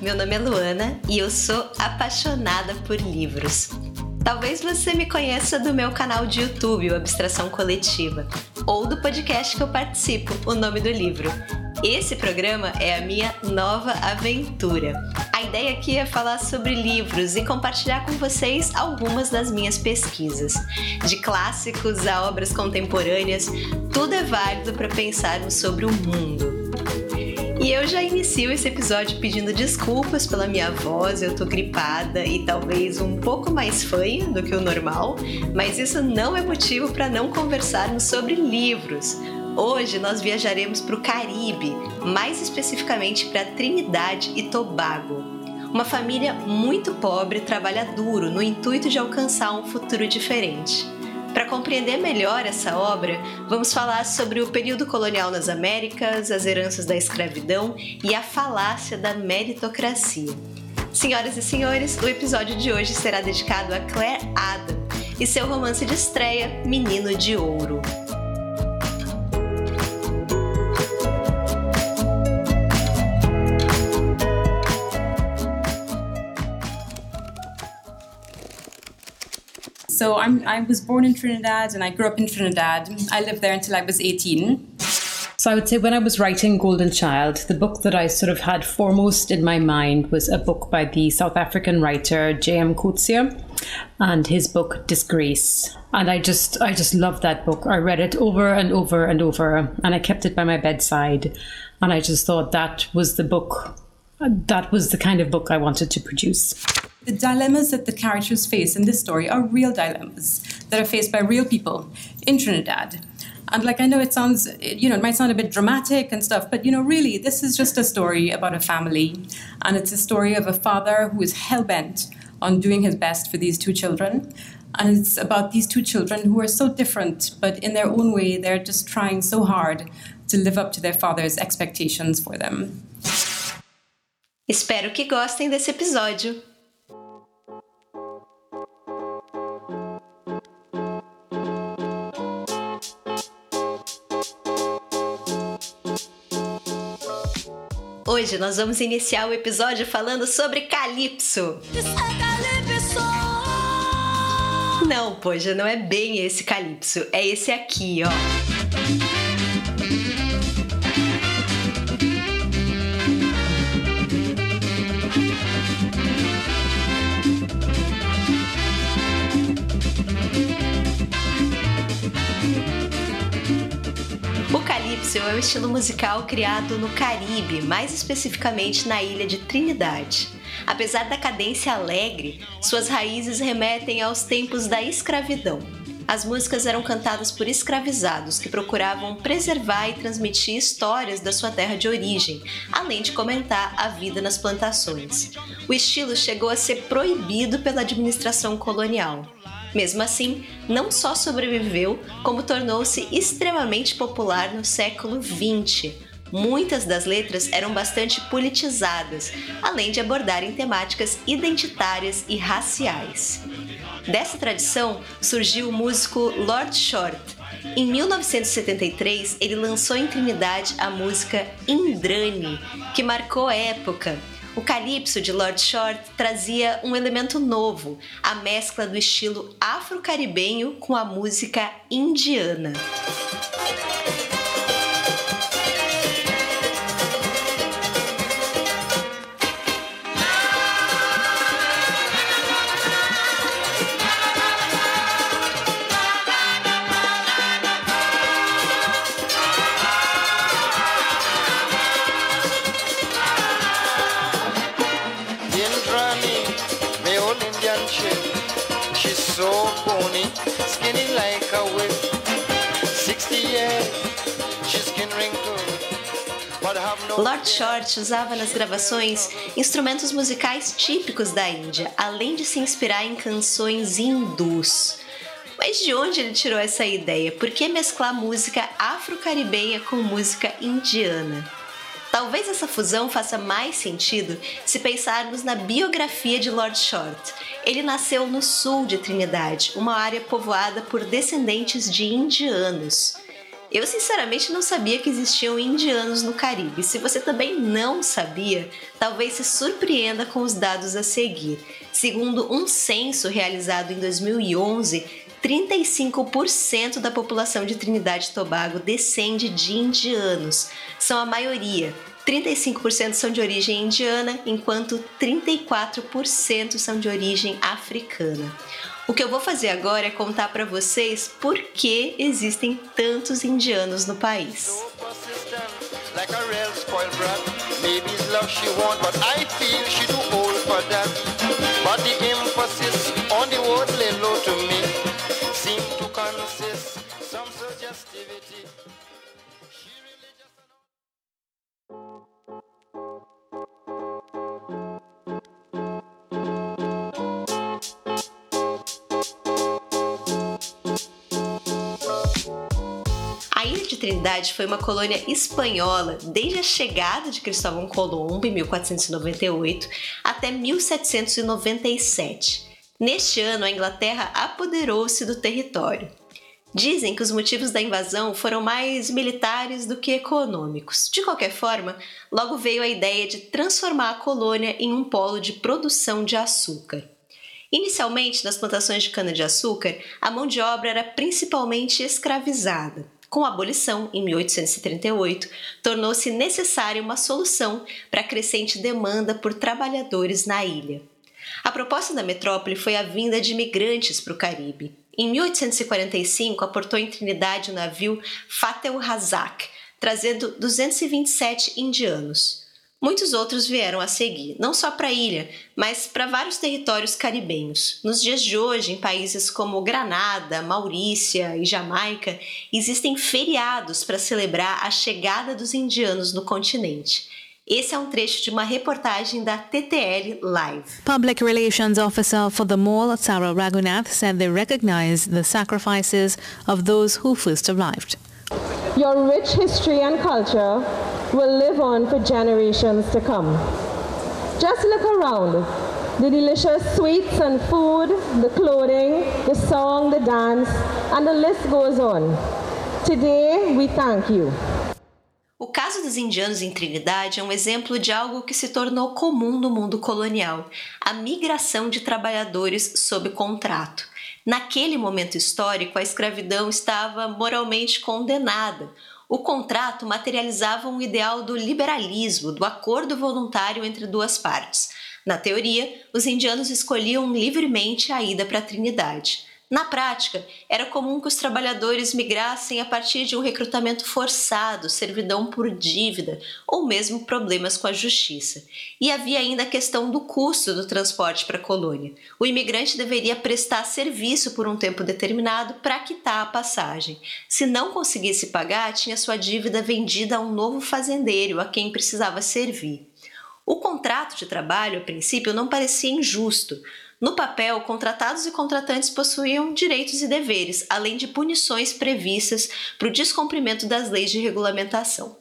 meu nome é Luana e eu sou apaixonada por livros. Talvez você me conheça do meu canal de YouTube, o Abstração Coletiva, ou do podcast que eu participo, O Nome do Livro. Esse programa é a minha nova aventura. A ideia aqui é falar sobre livros e compartilhar com vocês algumas das minhas pesquisas. De clássicos a obras contemporâneas, tudo é válido para pensarmos sobre o mundo. E eu já inicio esse episódio pedindo desculpas pela minha voz, eu tô gripada e talvez um pouco mais fanha do que o normal, mas isso não é motivo para não conversarmos sobre livros. Hoje nós viajaremos para o Caribe, mais especificamente para Trinidade e Tobago. Uma família muito pobre trabalha duro no intuito de alcançar um futuro diferente. Para compreender melhor essa obra, vamos falar sobre o período colonial nas Américas, as heranças da escravidão e a falácia da meritocracia. Senhoras e senhores, o episódio de hoje será dedicado a Claire Adam e seu romance de estreia, Menino de Ouro. So I'm, I was born in Trinidad and I grew up in Trinidad. I lived there until I was 18. So I would say when I was writing Golden Child, the book that I sort of had foremost in my mind was a book by the South African writer J.M. Coetzee and his book Disgrace. And I just I just loved that book. I read it over and over and over and I kept it by my bedside and I just thought that was the book that was the kind of book I wanted to produce. The dilemmas that the characters face in this story are real dilemmas that are faced by real people in Trinidad. And like I know it sounds, you know, it might sound a bit dramatic and stuff, but you know, really, this is just a story about a family, and it's a story of a father who is hell bent on doing his best for these two children. And it's about these two children who are so different, but in their own way, they're just trying so hard to live up to their father's expectations for them. Espero que gostem desse episódio. Hoje nós vamos iniciar o episódio falando sobre Calypso. Não, poxa, não é bem esse Calypso, é esse aqui, ó. Calypso é um estilo musical criado no Caribe, mais especificamente na ilha de Trinidade. Apesar da cadência alegre, suas raízes remetem aos tempos da escravidão. As músicas eram cantadas por escravizados que procuravam preservar e transmitir histórias da sua terra de origem, além de comentar a vida nas plantações. O estilo chegou a ser proibido pela administração colonial. Mesmo assim, não só sobreviveu, como tornou-se extremamente popular no século XX. Muitas das letras eram bastante politizadas, além de abordarem temáticas identitárias e raciais. Dessa tradição surgiu o músico Lord Short. Em 1973, ele lançou em Trinidade a música Indrani, que marcou época o calypso de Lord Short trazia um elemento novo, a mescla do estilo afro-caribenho com a música indiana. Lord Short usava nas gravações instrumentos musicais típicos da Índia, além de se inspirar em canções hindus. Mas de onde ele tirou essa ideia? Por que mesclar música afro-caribenha com música indiana? Talvez essa fusão faça mais sentido se pensarmos na biografia de Lord Short. Ele nasceu no sul de Trinidade, uma área povoada por descendentes de indianos. Eu sinceramente não sabia que existiam indianos no Caribe. Se você também não sabia, talvez se surpreenda com os dados a seguir. Segundo um censo realizado em 2011, 35% da população de Trinidade e Tobago descende de indianos. São a maioria. 35% são de origem indiana, enquanto 34% são de origem africana. O que eu vou fazer agora é contar para vocês por que existem tantos indianos no país. Trindade foi uma colônia espanhola desde a chegada de Cristóvão Colombo em 1498 até 1797. Neste ano, a Inglaterra apoderou-se do território. Dizem que os motivos da invasão foram mais militares do que econômicos. De qualquer forma, logo veio a ideia de transformar a colônia em um polo de produção de açúcar. Inicialmente, nas plantações de cana-de-açúcar, a mão de obra era principalmente escravizada. Com a abolição, em 1838, tornou-se necessária uma solução para a crescente demanda por trabalhadores na ilha. A proposta da metrópole foi a vinda de imigrantes para o Caribe. Em 1845, aportou em Trinidade o navio Fatel Razak, trazendo 227 indianos. Muitos outros vieram a seguir, não só para a ilha, mas para vários territórios caribenhos. Nos dias de hoje, em países como Granada, Maurícia e Jamaica, existem feriados para celebrar a chegada dos indianos no continente. Esse é um trecho de uma reportagem da TTL Live. Public Relations Officer for the mall, Sarah Raghunath, said they recognize the sacrifices of those who first arrived. Your rich history and culture will live on for generations to come. Just look around. The delicious sweets and food, the clothing, the song, the dance, and the list goes on. Today, we thank you. O caso dos indianos em Trinidade é um exemplo de algo que se tornou comum no mundo colonial: a migração de trabalhadores sob contrato. Naquele momento histórico, a escravidão estava moralmente condenada. O contrato materializava um ideal do liberalismo, do acordo voluntário entre duas partes. Na teoria, os indianos escolhiam livremente a ida para a Trinidade. Na prática, era comum que os trabalhadores migrassem a partir de um recrutamento forçado, servidão por dívida ou mesmo problemas com a justiça. E havia ainda a questão do custo do transporte para a colônia. O imigrante deveria prestar serviço por um tempo determinado para quitar a passagem. Se não conseguisse pagar, tinha sua dívida vendida a um novo fazendeiro a quem precisava servir. O contrato de trabalho, a princípio, não parecia injusto. No papel, contratados e contratantes possuíam direitos e deveres, além de punições previstas para o descumprimento das leis de regulamentação.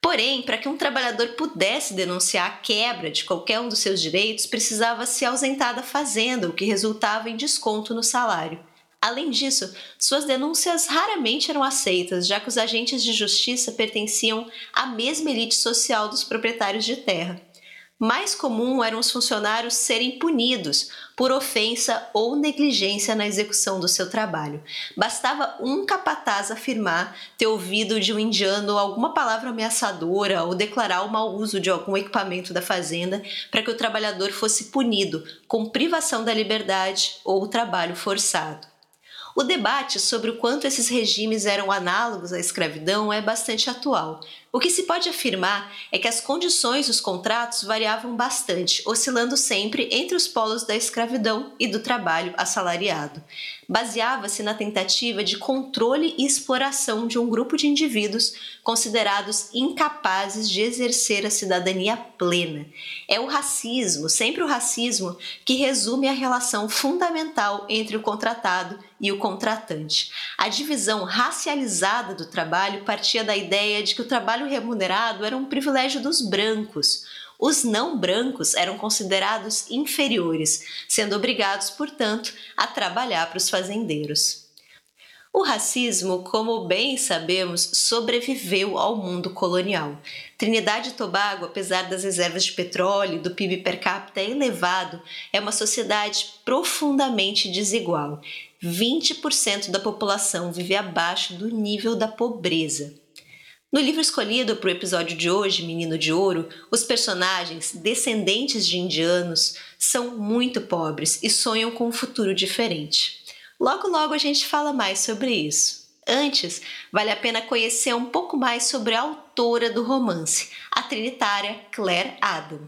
Porém, para que um trabalhador pudesse denunciar a quebra de qualquer um dos seus direitos, precisava se ausentar da fazenda, o que resultava em desconto no salário. Além disso, suas denúncias raramente eram aceitas, já que os agentes de justiça pertenciam à mesma elite social dos proprietários de terra. Mais comum eram os funcionários serem punidos por ofensa ou negligência na execução do seu trabalho. Bastava um capataz afirmar ter ouvido de um indiano alguma palavra ameaçadora ou declarar o mau uso de algum equipamento da fazenda para que o trabalhador fosse punido com privação da liberdade ou trabalho forçado. O debate sobre o quanto esses regimes eram análogos à escravidão é bastante atual. O que se pode afirmar é que as condições dos contratos variavam bastante, oscilando sempre entre os polos da escravidão e do trabalho assalariado. Baseava-se na tentativa de controle e exploração de um grupo de indivíduos considerados incapazes de exercer a cidadania plena. É o racismo, sempre o racismo, que resume a relação fundamental entre o contratado e o contratante. A divisão racializada do trabalho partia da ideia de que o trabalho remunerado era um privilégio dos brancos. Os não brancos eram considerados inferiores, sendo obrigados, portanto, a trabalhar para os fazendeiros. O racismo, como bem sabemos, sobreviveu ao mundo colonial. Trinidade e Tobago, apesar das reservas de petróleo e do PIB per capita elevado, é uma sociedade profundamente desigual. 20% da população vive abaixo do nível da pobreza. No livro escolhido para o episódio de hoje, Menino de Ouro, os personagens, descendentes de indianos, são muito pobres e sonham com um futuro diferente. Logo, logo a gente fala mais sobre isso. Antes, vale a pena conhecer um pouco mais sobre a autora do romance, a trinitária Claire Adam.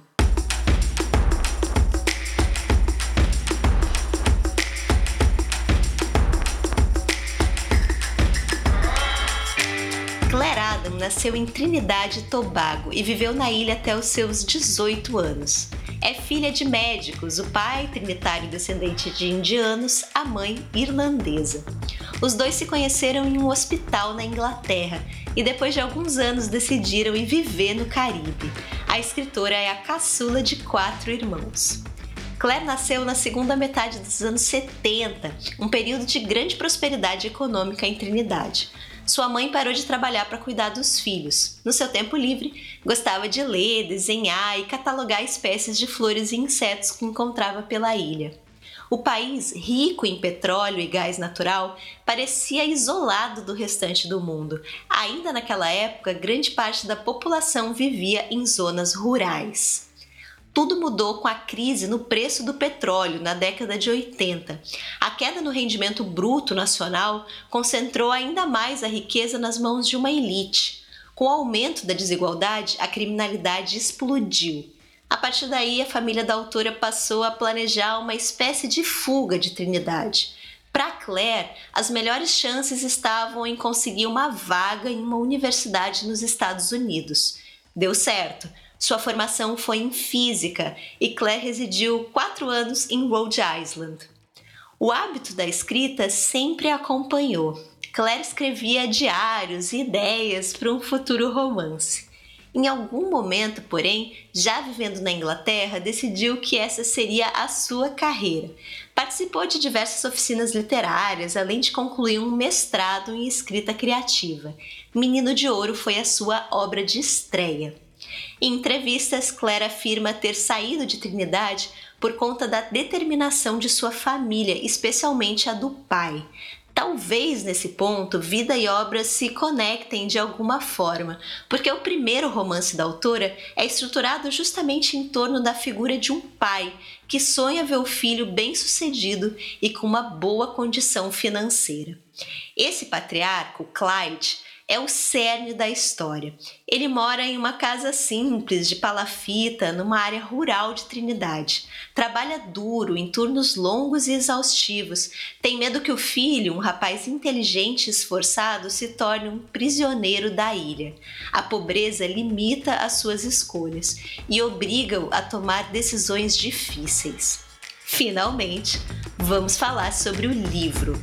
Claire Adam nasceu em Trinidade e Tobago e viveu na ilha até os seus 18 anos. É filha de médicos, o pai, trinitário descendente de indianos, a mãe, irlandesa. Os dois se conheceram em um hospital na Inglaterra e depois de alguns anos decidiram ir viver no Caribe. A escritora é a caçula de quatro irmãos. Claire nasceu na segunda metade dos anos 70, um período de grande prosperidade econômica em Trinidade sua mãe parou de trabalhar para cuidar dos filhos. No seu tempo livre, gostava de ler, desenhar e catalogar espécies de flores e insetos que encontrava pela ilha. O país, rico em petróleo e gás natural, parecia isolado do restante do mundo. Ainda naquela época, grande parte da população vivia em zonas rurais. Tudo mudou com a crise no preço do petróleo na década de 80. A queda no rendimento bruto nacional concentrou ainda mais a riqueza nas mãos de uma elite. Com o aumento da desigualdade, a criminalidade explodiu. A partir daí, a família da autora passou a planejar uma espécie de fuga de Trinidade. Para Claire, as melhores chances estavam em conseguir uma vaga em uma universidade nos Estados Unidos. Deu certo. Sua formação foi em física e Claire residiu quatro anos em Rhode Island. O hábito da escrita sempre a acompanhou. Claire escrevia diários e ideias para um futuro romance. Em algum momento, porém, já vivendo na Inglaterra, decidiu que essa seria a sua carreira. Participou de diversas oficinas literárias, além de concluir um mestrado em escrita criativa. Menino de Ouro foi a sua obra de estreia. Em entrevistas, Claire afirma ter saído de Trinidade por conta da determinação de sua família, especialmente a do pai. Talvez nesse ponto vida e obra se conectem de alguma forma, porque o primeiro romance da autora é estruturado justamente em torno da figura de um pai que sonha ver o filho bem-sucedido e com uma boa condição financeira. Esse patriarca, Clyde, é o cerne da história. Ele mora em uma casa simples de palafita, numa área rural de Trinidade. Trabalha duro, em turnos longos e exaustivos. Tem medo que o filho, um rapaz inteligente e esforçado, se torne um prisioneiro da ilha. A pobreza limita as suas escolhas e obriga-o a tomar decisões difíceis. Finalmente, vamos falar sobre o livro.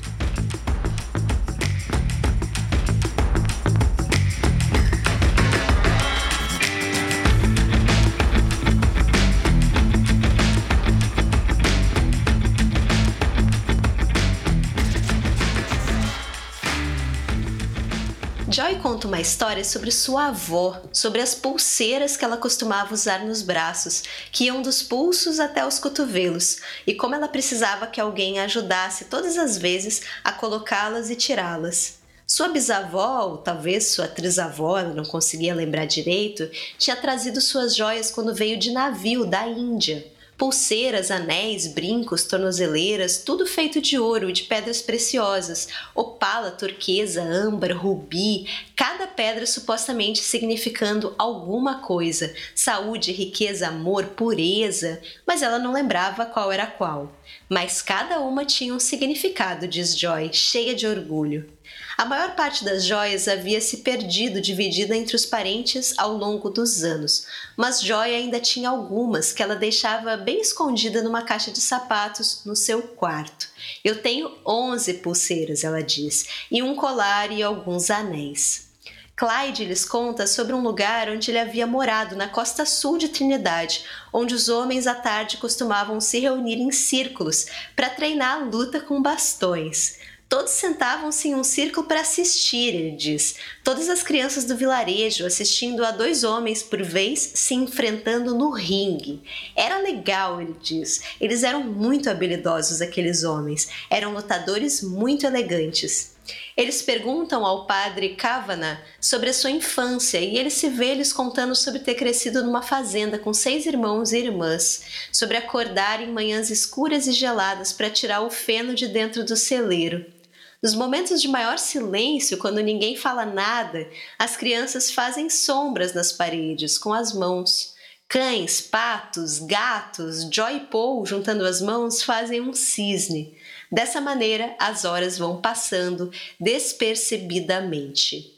Joy conta uma história sobre sua avó, sobre as pulseiras que ela costumava usar nos braços, que iam dos pulsos até os cotovelos, e como ela precisava que alguém a ajudasse todas as vezes a colocá-las e tirá-las. Sua bisavó, ou talvez sua trisavó, ela não conseguia lembrar direito, tinha trazido suas joias quando veio de navio da Índia pulseiras, anéis, brincos, tornozeleiras, tudo feito de ouro e de pedras preciosas, opala, turquesa, âmbar, rubi, cada pedra supostamente significando alguma coisa, saúde, riqueza, amor, pureza, mas ela não lembrava qual era qual. Mas cada uma tinha um significado, diz Joy, cheia de orgulho. A maior parte das joias havia se perdido dividida entre os parentes ao longo dos anos, mas Joy ainda tinha algumas que ela deixava bem escondida numa caixa de sapatos no seu quarto. Eu tenho 11 pulseiras, ela diz, e um colar e alguns anéis. Clyde lhes conta sobre um lugar onde ele havia morado na costa sul de Trinidade, onde os homens à tarde costumavam se reunir em círculos para treinar a luta com bastões. Todos sentavam-se em um círculo para assistir, ele diz. Todas as crianças do vilarejo assistindo a dois homens por vez se enfrentando no ringue. Era legal, ele diz. Eles eram muito habilidosos, aqueles homens. Eram lutadores muito elegantes. Eles perguntam ao padre Kavanagh sobre a sua infância e ele se vê eles contando sobre ter crescido numa fazenda com seis irmãos e irmãs, sobre acordar em manhãs escuras e geladas para tirar o feno de dentro do celeiro. Nos momentos de maior silêncio, quando ninguém fala nada, as crianças fazem sombras nas paredes com as mãos. Cães, patos, gatos, Joy Paul, juntando as mãos, fazem um cisne. Dessa maneira, as horas vão passando despercebidamente.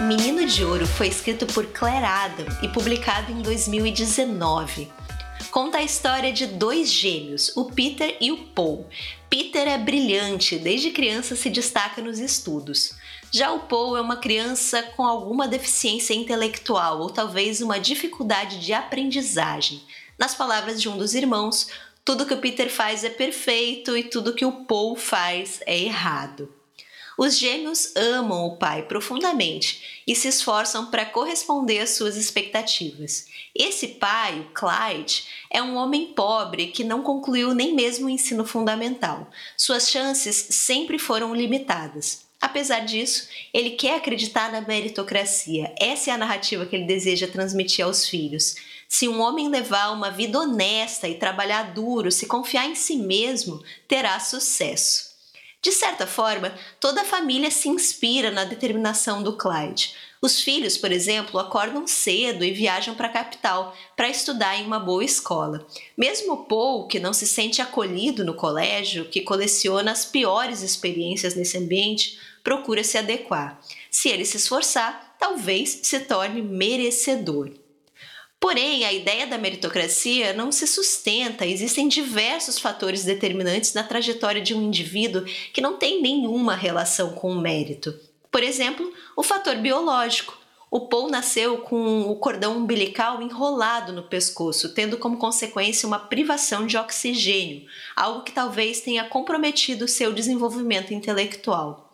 Menino de Ouro foi escrito por Claire Adam e publicado em 2019. Conta a história de dois gêmeos, o Peter e o Paul. Peter é brilhante, desde criança se destaca nos estudos. Já o Paul é uma criança com alguma deficiência intelectual ou talvez uma dificuldade de aprendizagem. Nas palavras de um dos irmãos, tudo que o Peter faz é perfeito e tudo que o Paul faz é errado. Os gêmeos amam o pai profundamente e se esforçam para corresponder às suas expectativas. Esse pai, o Clyde, é um homem pobre que não concluiu nem mesmo o ensino fundamental. Suas chances sempre foram limitadas. Apesar disso, ele quer acreditar na meritocracia. Essa é a narrativa que ele deseja transmitir aos filhos. Se um homem levar uma vida honesta e trabalhar duro, se confiar em si mesmo, terá sucesso. De certa forma, toda a família se inspira na determinação do Clyde. Os filhos, por exemplo, acordam cedo e viajam para a capital para estudar em uma boa escola. Mesmo Paul, que não se sente acolhido no colégio, que coleciona as piores experiências nesse ambiente, procura se adequar. Se ele se esforçar, talvez se torne merecedor. Porém, a ideia da meritocracia não se sustenta, existem diversos fatores determinantes na trajetória de um indivíduo que não tem nenhuma relação com o mérito. Por exemplo, o fator biológico. O Paul nasceu com o cordão umbilical enrolado no pescoço, tendo como consequência uma privação de oxigênio, algo que talvez tenha comprometido seu desenvolvimento intelectual.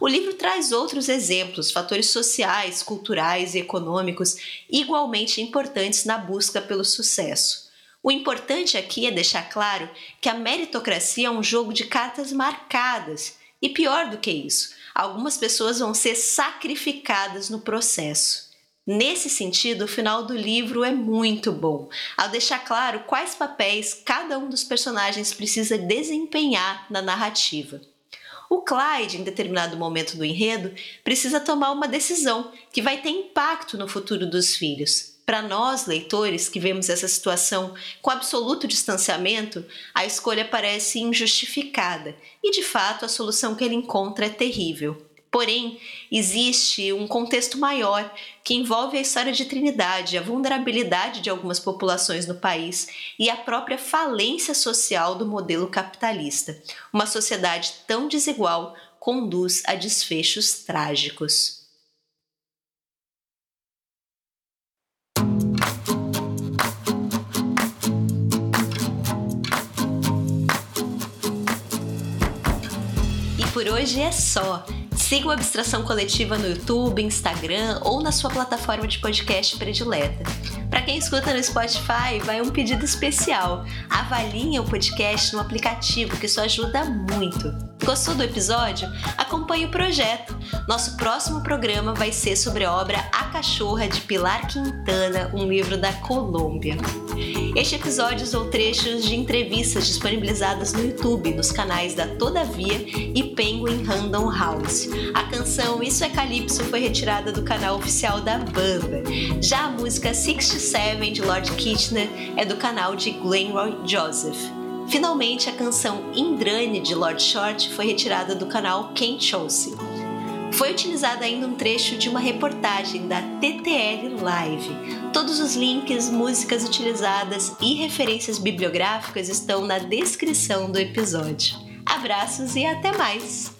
O livro traz outros exemplos, fatores sociais, culturais e econômicos igualmente importantes na busca pelo sucesso. O importante aqui é deixar claro que a meritocracia é um jogo de cartas marcadas, e pior do que isso, algumas pessoas vão ser sacrificadas no processo. Nesse sentido, o final do livro é muito bom, ao deixar claro quais papéis cada um dos personagens precisa desempenhar na narrativa. O Clyde, em determinado momento do enredo, precisa tomar uma decisão que vai ter impacto no futuro dos filhos. Para nós, leitores, que vemos essa situação com absoluto distanciamento, a escolha parece injustificada e, de fato, a solução que ele encontra é terrível. Porém, existe um contexto maior que envolve a história de Trindade, a vulnerabilidade de algumas populações no país e a própria falência social do modelo capitalista. Uma sociedade tão desigual conduz a desfechos trágicos. E por hoje é só. Siga o Abstração Coletiva no YouTube, Instagram ou na sua plataforma de podcast predileta. Para quem escuta no Spotify, vai um pedido especial. Avalie o podcast no aplicativo, que isso ajuda muito. Gostou do episódio? Acompanhe o projeto. Nosso próximo programa vai ser sobre a obra A Cachorra de Pilar Quintana, um livro da Colômbia. Este episódio usou trechos de entrevistas disponibilizadas no YouTube, nos canais da Todavia e Penguin Random House. A canção Isso é Calypso foi retirada do canal oficial da banda. Já a música 67 de Lord Kitchener é do canal de Glenroy Joseph. Finalmente, a canção Indrani de Lord Short foi retirada do canal Ken Chelsea. Foi utilizado ainda um trecho de uma reportagem da TTL Live. Todos os links, músicas utilizadas e referências bibliográficas estão na descrição do episódio. Abraços e até mais!